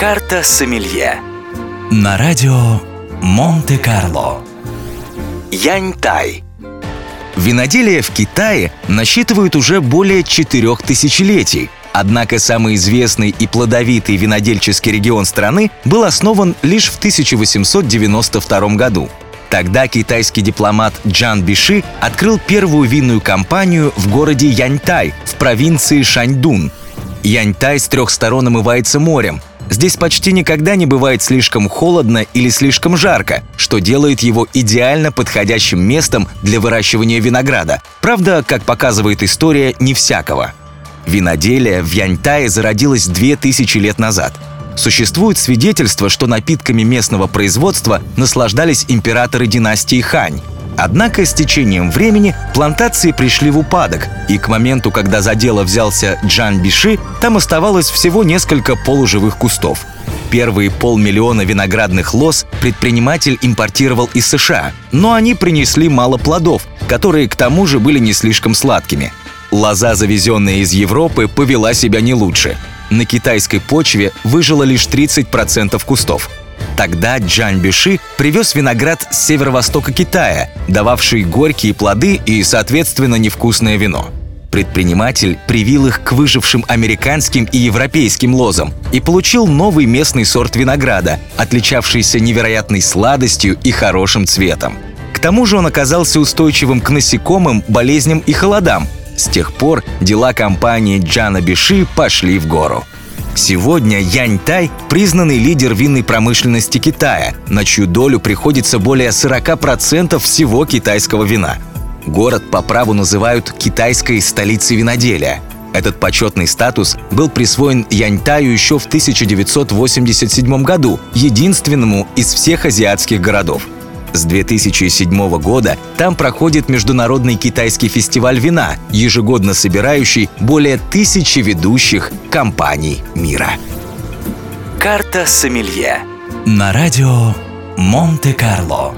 Карта Сомелье На радио Монте-Карло Яньтай Виноделие в Китае насчитывает уже более четырех тысячелетий. Однако самый известный и плодовитый винодельческий регион страны был основан лишь в 1892 году. Тогда китайский дипломат Джан Биши открыл первую винную компанию в городе Яньтай в провинции Шаньдун. Яньтай с трех сторон омывается морем. Здесь почти никогда не бывает слишком холодно или слишком жарко, что делает его идеально подходящим местом для выращивания винограда. Правда, как показывает история, не всякого. Виноделие в Яньтае зародилось 2000 лет назад – Существует свидетельство, что напитками местного производства наслаждались императоры династии Хань. Однако с течением времени плантации пришли в упадок, и к моменту, когда за дело взялся Джан Биши, там оставалось всего несколько полуживых кустов. Первые полмиллиона виноградных лоз предприниматель импортировал из США, но они принесли мало плодов, которые к тому же были не слишком сладкими. Лоза, завезенная из Европы, повела себя не лучше – на китайской почве выжило лишь 30% кустов. Тогда Джан Бюши привез виноград с северо-востока Китая, дававший горькие плоды и, соответственно, невкусное вино. Предприниматель привил их к выжившим американским и европейским лозам и получил новый местный сорт винограда, отличавшийся невероятной сладостью и хорошим цветом. К тому же он оказался устойчивым к насекомым, болезням и холодам, с тех пор дела компании Джана Биши пошли в гору. Сегодня Янь Тай – признанный лидер винной промышленности Китая, на чью долю приходится более 40% всего китайского вина. Город по праву называют китайской столицей виноделия. Этот почетный статус был присвоен Яньтаю еще в 1987 году, единственному из всех азиатских городов – с 2007 года там проходит Международный китайский фестиваль вина, ежегодно собирающий более тысячи ведущих компаний мира. Карта Сомелье На радио Монте-Карло.